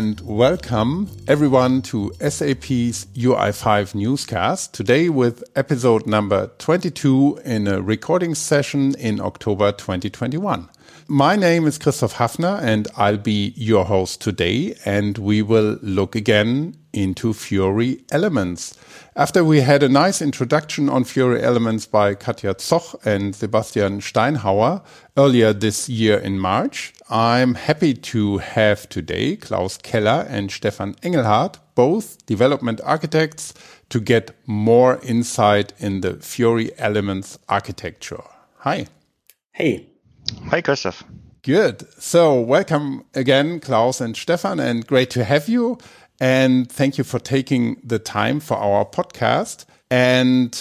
and welcome everyone to SAP's UI5 newscast. Today with episode number 22 in a recording session in October 2021. My name is Christoph Hafner and I'll be your host today and we will look again into Fiori Elements. After we had a nice introduction on Fiori Elements by Katja Zoch and Sebastian Steinhauer earlier this year in March, I'm happy to have today Klaus Keller and Stefan Engelhardt, both development architects, to get more insight in the Fiori Elements architecture. Hi. Hey. Hi, Christoph. Good. So welcome again, Klaus and Stefan, and great to have you. And thank you for taking the time for our podcast. And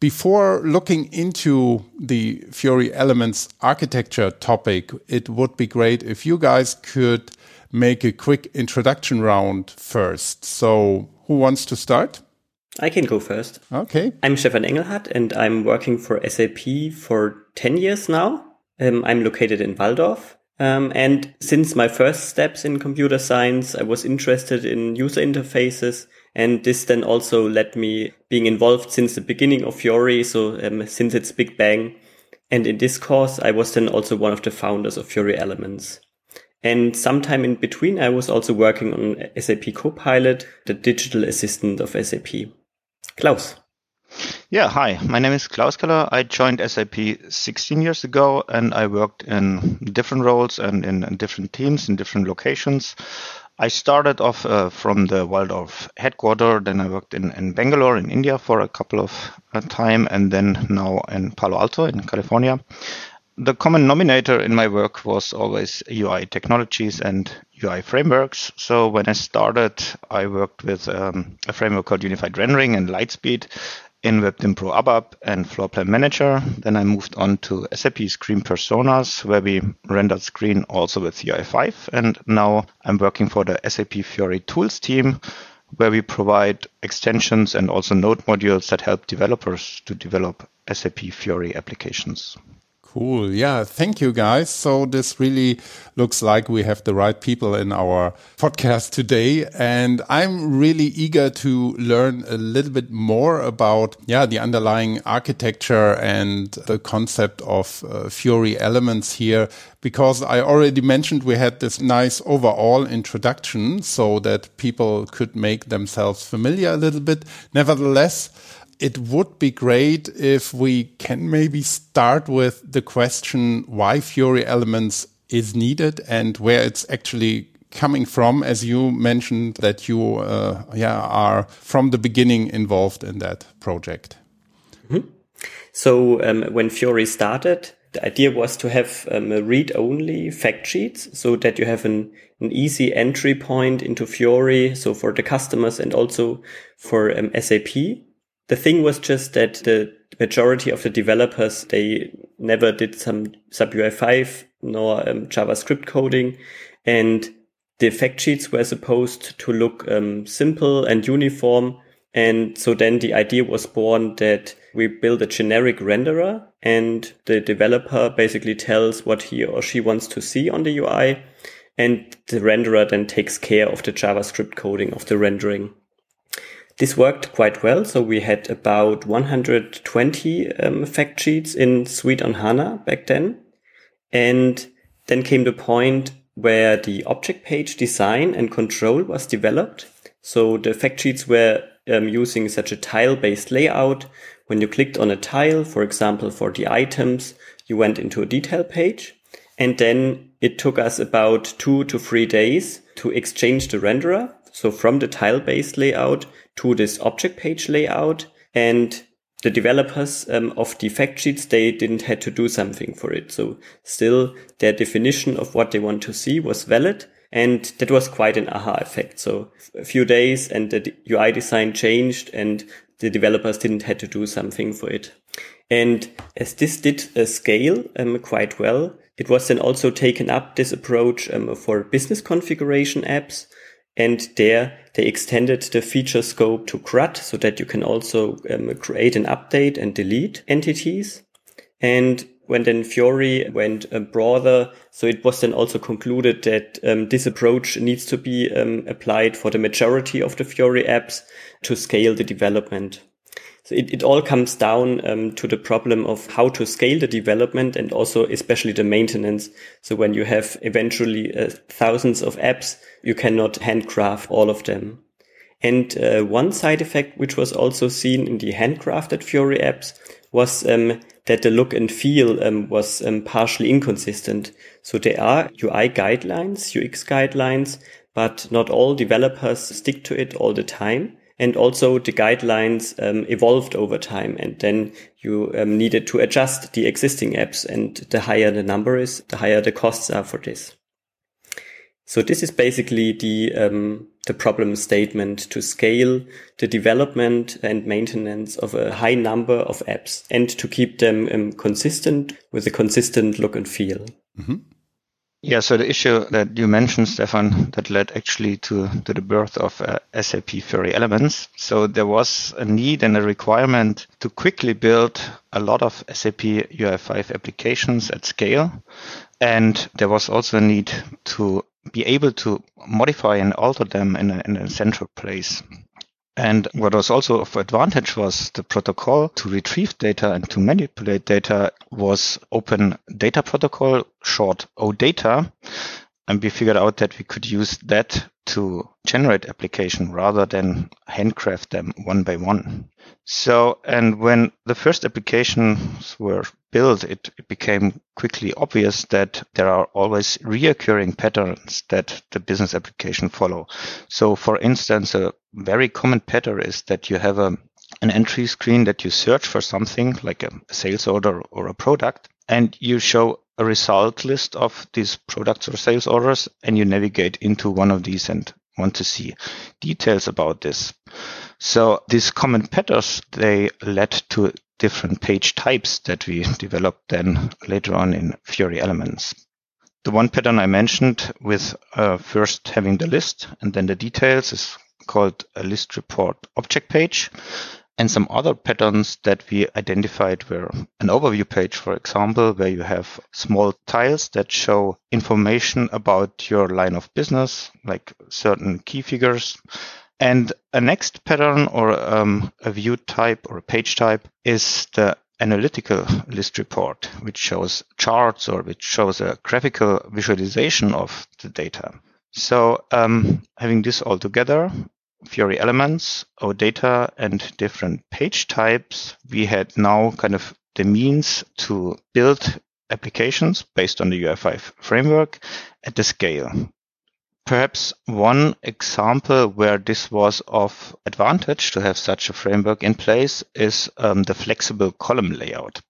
before looking into the Fiori Elements architecture topic, it would be great if you guys could make a quick introduction round first. So, who wants to start? I can go first. Okay. I'm Stefan Engelhardt and I'm working for SAP for 10 years now. Um, I'm located in Walldorf. Um, and since my first steps in computer science, I was interested in user interfaces. And this then also led me being involved since the beginning of Fiori. So um, since its Big Bang. And in this course, I was then also one of the founders of Fiori Elements. And sometime in between, I was also working on SAP Copilot, the digital assistant of SAP. Klaus. Yeah, hi. My name is Klaus Keller. I joined SAP 16 years ago and I worked in different roles and in, different teams in different locations. I started off uh, from the Walldorf headquarters, then I worked in, in Bangalore in India for a couple of uh, time and then now in Palo Alto in California. The common nominator in my work was always UI technologies and UI frameworks. So when I started, I worked with um, a framework called Unified Rendering and Lightspeed in Web Dynpro ABAP and Floorplan Manager. Then I moved on to SAP Screen Personas, where we rendered screen also with UI5. And now I'm working for the SAP Fiori Tools team, where we provide extensions and also node modules that help developers to develop SAP Fiori applications. Cool. Yeah. Thank you, guys. So this really looks like we have the right people in our podcast today. And I'm really eager to learn a little bit more about, yeah, the underlying architecture and the concept of uh, Fiori elements here, because I already mentioned we had this nice overall introduction so that people could make themselves familiar a little bit. Nevertheless, it would be great if we can maybe start with the question why Fiori Elements is needed and where it's actually coming from, as you mentioned that you uh, yeah are from the beginning involved in that project. Mm -hmm. So um, when Fiori started, the idea was to have um, read-only fact sheets so that you have an, an easy entry point into Fiori, so for the customers and also for um, SAP the thing was just that the majority of the developers, they never did some SAP UI5 nor um, JavaScript coding. And the fact sheets were supposed to look um, simple and uniform. And so then the idea was born that we build a generic renderer and the developer basically tells what he or she wants to see on the UI. And the renderer then takes care of the JavaScript coding of the rendering. This worked quite well. So we had about 120 um, fact sheets in Suite on HANA back then. And then came the point where the object page design and control was developed. So the fact sheets were um, using such a tile based layout. When you clicked on a tile, for example, for the items, you went into a detail page. And then it took us about two to three days to exchange the renderer. So from the tile based layout to this object page layout and the developers um, of the fact sheets, they didn't had to do something for it. So still their definition of what they want to see was valid. And that was quite an aha effect. So a few days and the UI design changed and the developers didn't had to do something for it. And as this did uh, scale um, quite well, it was then also taken up this approach um, for business configuration apps. And there they extended the feature scope to CRUD so that you can also um, create and update and delete entities. And when then Fiori went uh, broader, so it was then also concluded that um, this approach needs to be um, applied for the majority of the Fiori apps to scale the development. So it, it all comes down um, to the problem of how to scale the development and also especially the maintenance. So when you have eventually uh, thousands of apps, you cannot handcraft all of them. And uh, one side effect, which was also seen in the handcrafted Fiori apps, was um, that the look and feel um, was um, partially inconsistent. So there are UI guidelines, UX guidelines, but not all developers stick to it all the time. And also the guidelines um, evolved over time and then you um, needed to adjust the existing apps and the higher the number is, the higher the costs are for this. So this is basically the um, the problem statement to scale the development and maintenance of a high number of apps and to keep them um, consistent with a consistent look and feel. Mm-hmm. Yeah, so the issue that you mentioned, Stefan, that led actually to, to the birth of uh, SAP Fiori Elements. So there was a need and a requirement to quickly build a lot of SAP UI5 applications at scale. And there was also a need to be able to modify and alter them in a, in a central place. And what was also of advantage was the protocol to retrieve data and to manipulate data was open data protocol, short OData. And we figured out that we could use that to generate application rather than handcraft them one by one. So, and when the first applications were built, it, it, became quickly obvious that there are always reoccurring patterns that the business application follow. So, for instance, a very common pattern is that you have a, an entry screen that you search for something like a sales order or a product, and you show a result list of these products or sales orders, and you navigate into one of these and want to see details about this. So these common patterns, they led to different page types that we developed then later on in Fiori Elements. The one pattern I mentioned with uh, first having the list and then the details is called a list report object page. And some other patterns that we identified were an overview page, for example, where you have small tiles that show information about your line of business, like certain key figures. And a next pattern or um, a view type or a page type is the analytical list report, which shows charts or which shows a graphical visualization of the data. So um, having this all together, Fiori elements, OData, and different page types, we had now kind of the means to build applications based on the UI5 framework at the scale. Perhaps one example where this was of advantage to have such a framework in place is um, the flexible column layout.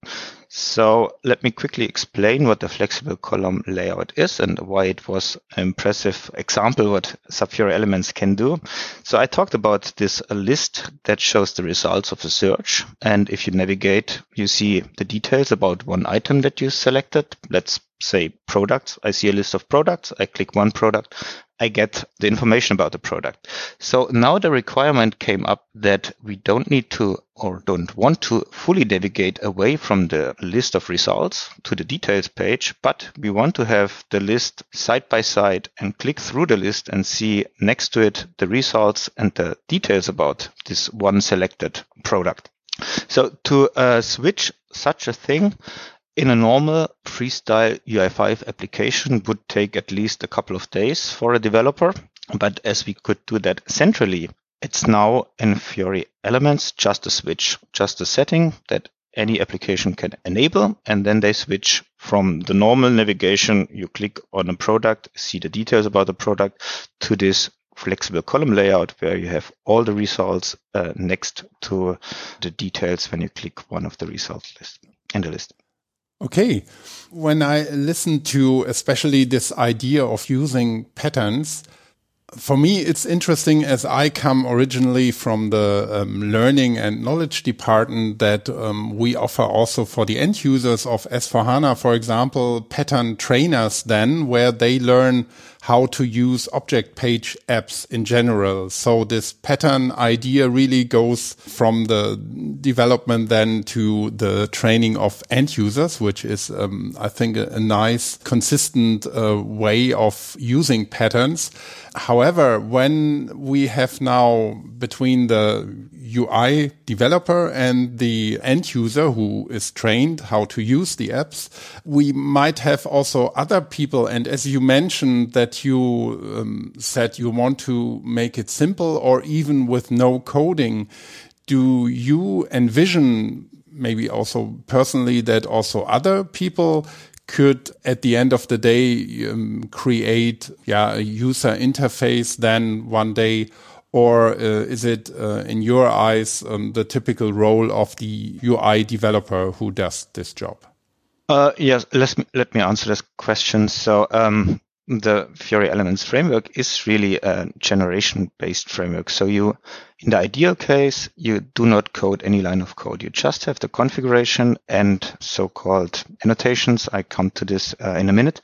So let me quickly explain what the flexible column layout is and why it was an impressive example what SAP Fiori Elements can do. So I talked about this list that shows the results of a search. And if you navigate, you see the details about one item that you selected. Let's say products. I see a list of products. I click one product. I get the information about the product. So now the requirement came up that we don't need to or don't want to fully navigate away from the list of results to the details page, but we want to have the list side by side and click through the list and see next to it the results and the details about this one selected product. So to uh, switch such a thing, in a normal freestyle UI5 application would take at least a couple of days for a developer. But as we could do that centrally, it's now in Fiori Elements just a switch, just a setting that any application can enable. And then they switch from the normal navigation. You click on a product, see the details about the product to this flexible column layout where you have all the results uh, next to the details when you click one of the results list in the list. Okay. When I listen to especially this idea of using patterns, for me, it's interesting as I come originally from the um, learning and knowledge department that um, we offer also for the end users of S4HANA, for example, pattern trainers then where they learn how to use object page apps in general. So this pattern idea really goes from the development then to the training of end users, which is, um, I think, a, nice, consistent uh, way of using patterns. However, when we have now between the UI developer and the end user who is trained how to use the apps, we might have also other people. And as you mentioned that you um, said you want to make it simple or even with no coding, do you envision maybe also personally that also other people could at the end of the day um, create yeah a user interface then one day or uh, is it uh, in your eyes um, the typical role of the UI developer who does this job? Uh, yes, let me, let me answer this question. So um, the Fiori Elements framework is really a generation-based framework. So you, in the ideal case, you do not code any line of code. You just have the configuration and so-called annotations. I come to this uh, in a minute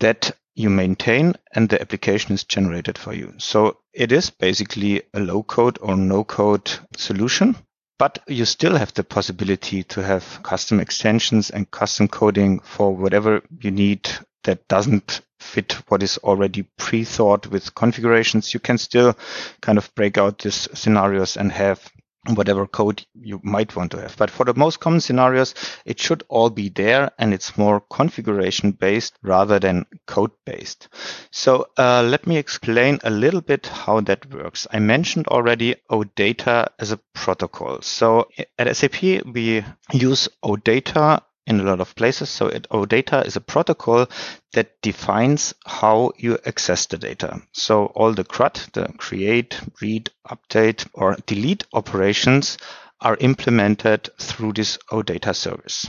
that you maintain and the application is generated for you. So it is basically a low code or no code solution, but you still have the possibility to have custom extensions and custom coding for whatever you need that doesn't fit what is already pre-thought with configurations. You can still kind of break out these scenarios and have whatever code you might want to have. But for the most common scenarios, it should all be there and it's more configuration based rather than code based. So uh, let me explain a little bit how that works. I mentioned already OData as a protocol. So at SAP, we use OData in a lot of places. So it, OData is a protocol that defines how you access the data. So all the CRUD, the create, read, update, or delete operations are implemented through this OData service.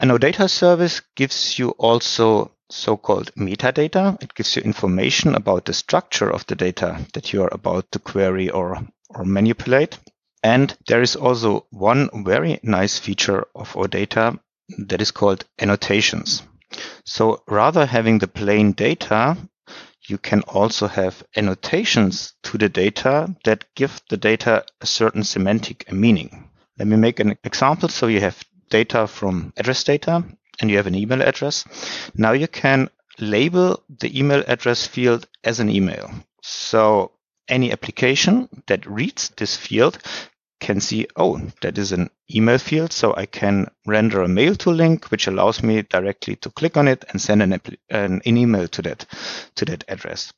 An OData service gives you also so-called metadata. It gives you information about the structure of the data that you are about to query or, or manipulate. And there is also one very nice feature of OData that is called annotations. So rather having the plain data, you can also have annotations to the data that give the data a certain semantic meaning. Let me make an example. So you have data from address data and you have an email address. Now you can label the email address field as an email. So any application that reads this field can see, oh, that is an email field. So I can render a mail to link, which allows me directly to click on it and send an, an, email to that, to that address.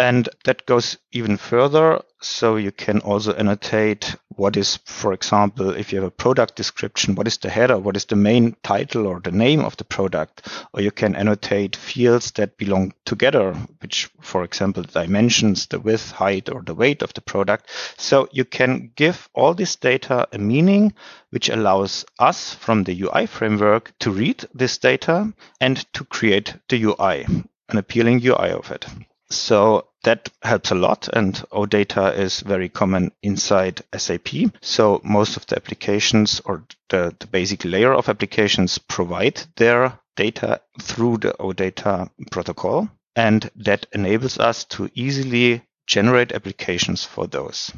And that goes even further. So you can also annotate what is, for example, if you have a product description, what is the header, what is the main title or the name of the product, or you can annotate fields that belong together, which, for example, dimensions, the width, height, or the weight of the product. So you can give all this data a meaning, which allows us from the UI framework to read this data and to create the UI, an appealing UI of it. So that helps a lot and OData is very common inside SAP. So most of the applications or the, the basic layer of applications provide their data through the OData protocol. And that enables us to easily generate applications for those.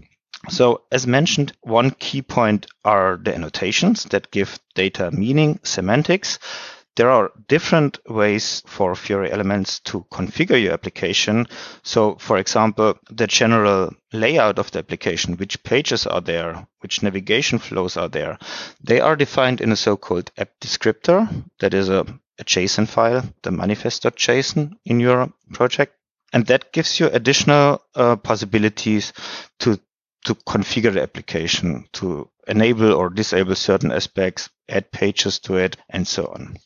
So as mentioned, one key point are the annotations that give data meaning, semantics. There are different ways for Fiori Elements to configure your application. So, for example, the general layout of the application, which pages are there, which navigation flows are there, they are defined in a so-called app descriptor. That is a, a JSON file, the manifest.json in your project. And that gives you additional uh, possibilities to to configure the application, to enable or disable certain aspects, add pages to it, and so on.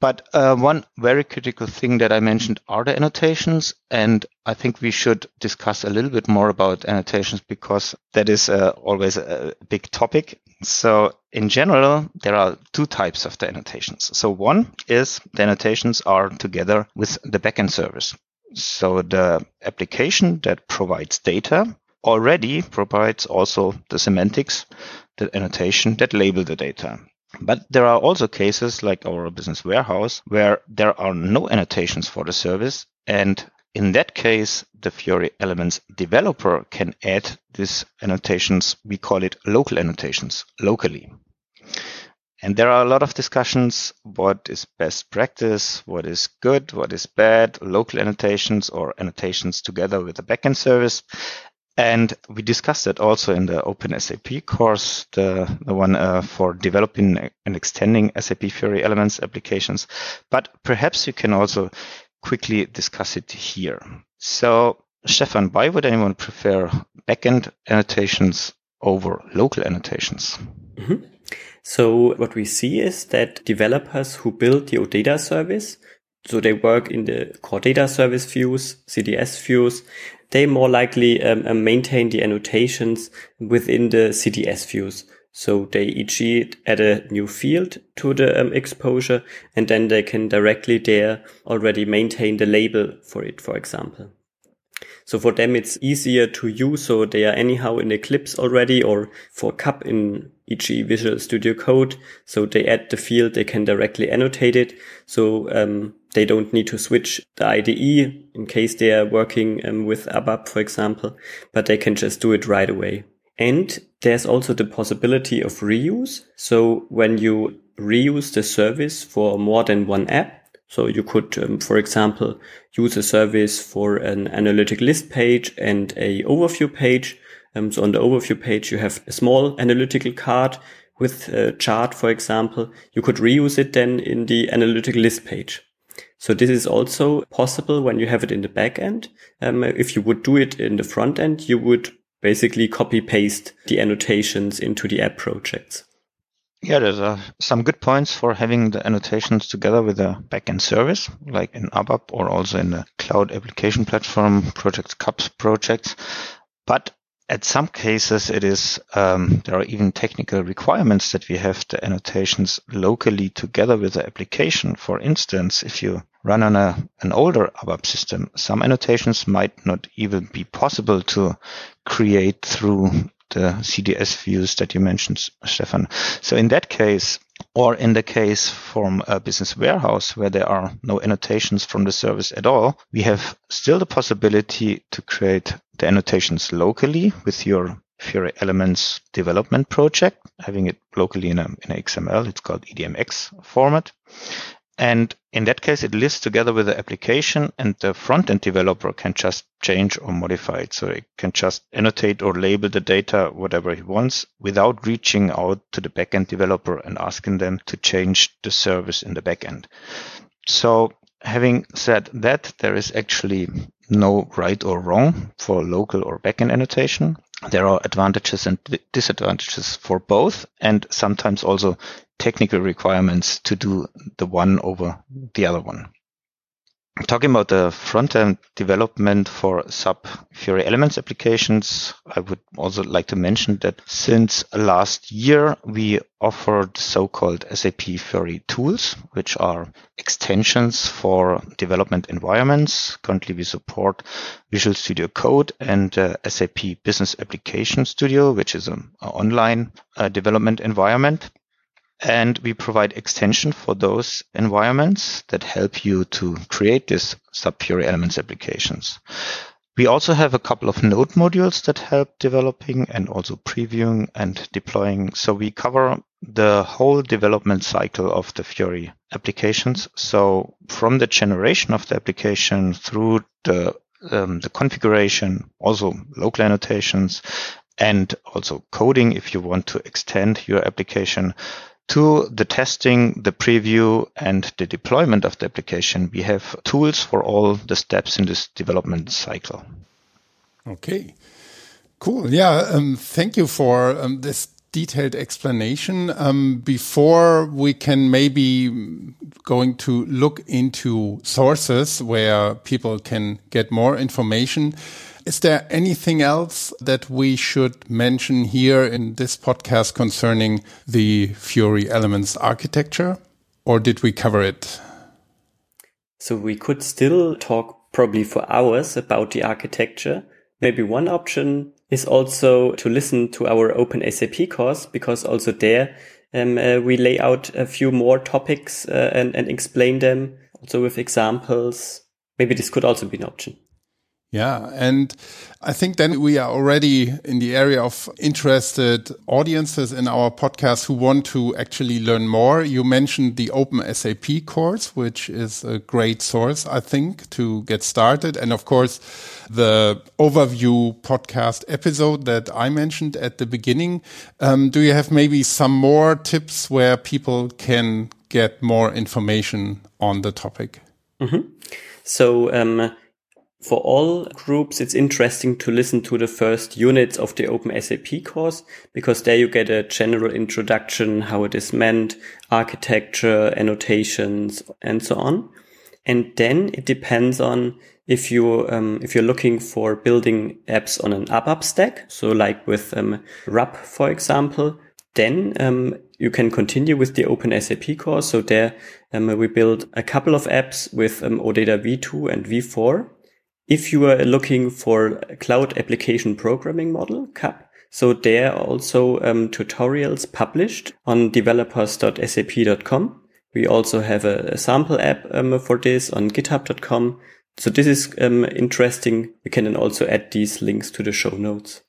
But uh, one very critical thing that I mentioned are the annotations, and I think we should discuss a little bit more about annotations because that is uh, always a big topic. So in general, there are two types of the annotations. So one is the annotations are together with the backend service. So the application that provides data already provides also the semantics, the annotation that label the data. But there are also cases like our business warehouse where there are no annotations for the service. And in that case, the Fiori Elements developer can add these annotations. We call it local annotations locally. And there are a lot of discussions. What is best practice? What is good? What is bad? Local annotations or annotations together with the backend service. And we discussed that also in the Open SAP course, the, the one uh, for developing and extending SAP Fiori Elements applications. But perhaps you can also quickly discuss it here. So, Stefan, why would anyone prefer backend annotations over local annotations? Mm-hmm. So what we see is that developers who build the OData service, so they work in the core data service views, CDS views, they more likely um, um, maintain the annotations within the CDS views. So they each add a new field to the um, exposure and then they can directly there already maintain the label for it, for example. So for them, it's easier to use. So they are anyhow in Eclipse already or for CAP in e.g. Visual Studio Code. So they add the field, they can directly annotate it. So, um, they don't need to switch the IDE in case they are working um, with ABAP, for example, but they can just do it right away. And there's also the possibility of reuse. So when you reuse the service for more than one app, so you could, um, for example, use a service for an analytic list page and a overview page. Um, so on the overview page, you have a small analytical card with a chart, for example. You could reuse it then in the analytic list page. So this is also possible when you have it in the back end. Um, if you would do it in the front end, you would basically copy paste the annotations into the app projects. Yeah, there's uh, some good points for having the annotations together with a backend service, like in ABAP or also in the cloud application platform projects, CAPS projects. But at some cases, it is um, there are even technical requirements that we have the annotations locally together with the application. For instance, if you run on a, an older ABAP system, some annotations might not even be possible to create through the CDS views that you mentioned, Stefan. So in that case, or in the case from a business warehouse where there are no annotations from the service at all, we have still the possibility to create the annotations locally with your Fiori Elements development project, having it locally in a, in XML. It's called EDMX format. And in that case, it lists together with the application and the front-end developer can just change or modify it. So it can just annotate or label the data whatever he wants without reaching out to the backend developer and asking them to change the service in the backend. So having said that, there is actually no right or wrong for local or backend annotation. There are advantages and disadvantages for both, and sometimes also technical requirements to do the one over the other one. Talking about the front-end development for SAP Fiori Elements applications, I would also like to mention that since last year, we offered so-called SAP Fiori tools, which are extensions for development environments. Currently, we support Visual Studio Code and uh, SAP Business Application Studio, which is an online uh, development environment. And we provide extension for those environments that help you to create these Fiori Elements applications. We also have a couple of node modules that help developing and also previewing and deploying. So we cover the whole development cycle of the Fiori applications. So from the generation of the application through the um, the configuration, also local annotations, and also coding if you want to extend your application to the testing, the preview, and the deployment of the application, we have tools for all the steps in this development cycle. Okay, cool. Yeah, um, thank you for um, this detailed explanation. Um, before we can maybe going to look into sources where people can get more information. Is there anything else that we should mention here in this podcast concerning the Fiori Elements architecture? Or did we cover it? So we could still talk probably for hours about the architecture. Maybe one option is also to listen to our Open SAP course because also there um, uh, we lay out a few more topics uh, and, and explain them also with examples. Maybe this could also be an option. Yeah. And I think then we are already in the area of interested audiences in our podcast who want to actually learn more. You mentioned the Open SAP course, which is a great source, I think, to get started. And of course, the overview podcast episode that I mentioned at the beginning. Um, do you have maybe some more tips where people can get more information on the topic? Mm -hmm. So, um, for all groups, it's interesting to listen to the first units of the Open SAP course because there you get a general introduction, how it is meant, architecture, annotations, and so on. And then it depends on if you um, if you're looking for building apps on an ABAP stack, so like with um, RAP, for example, then um, you can continue with the Open SAP course. So there um, we build a couple of apps with um, OData V2 and V4 if you are looking for cloud application programming model, CAP, so there are also um, tutorials published on developers.sap.com. We also have a, a sample app um, for this on github.com. So this is um, interesting. We can then also add these links to the show notes.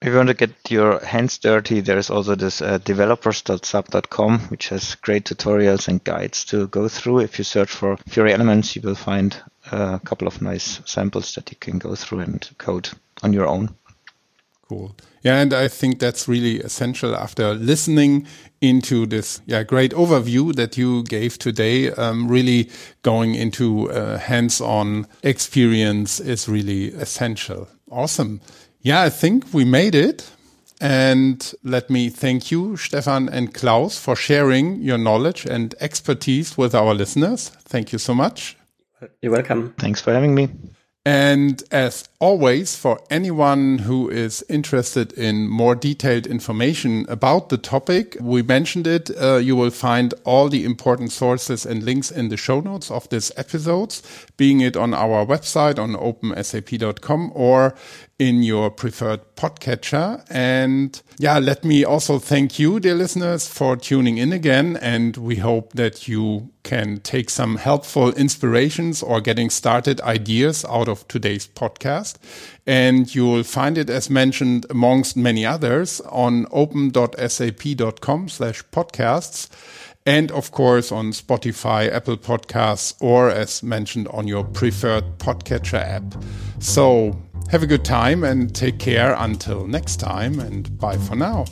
If you want to get your hands dirty, there is also this uh, developers.sap.com, which has great tutorials and guides to go through. If you search for Fiori Elements, you will find a couple of nice samples that you can go through and code on your own. Cool. Yeah, and I think that's really essential after listening into this yeah great overview that you gave today. Um, really going into uh, hands-on experience is really essential. Awesome. Yeah, I think we made it. And let me thank you, Stefan and Klaus, for sharing your knowledge and expertise with our listeners. Thank you so much. You're welcome. Thanks for having me. And as always, for anyone who is interested in more detailed information about the topic, we mentioned it. Uh, you will find all the important sources and links in the show notes of this episodes, being it on our website on opensap.com or in your preferred podcatcher. And yeah, let me also thank you, dear listeners, for tuning in again. And we hope that you can take some helpful inspirations or getting started ideas out of today's podcast. And you'll find it, as mentioned, amongst many others on open.sap.com slash podcasts. And of course on Spotify, Apple Podcasts, or as mentioned on your preferred podcatcher app. So have a good time and take care until next time, and bye for now.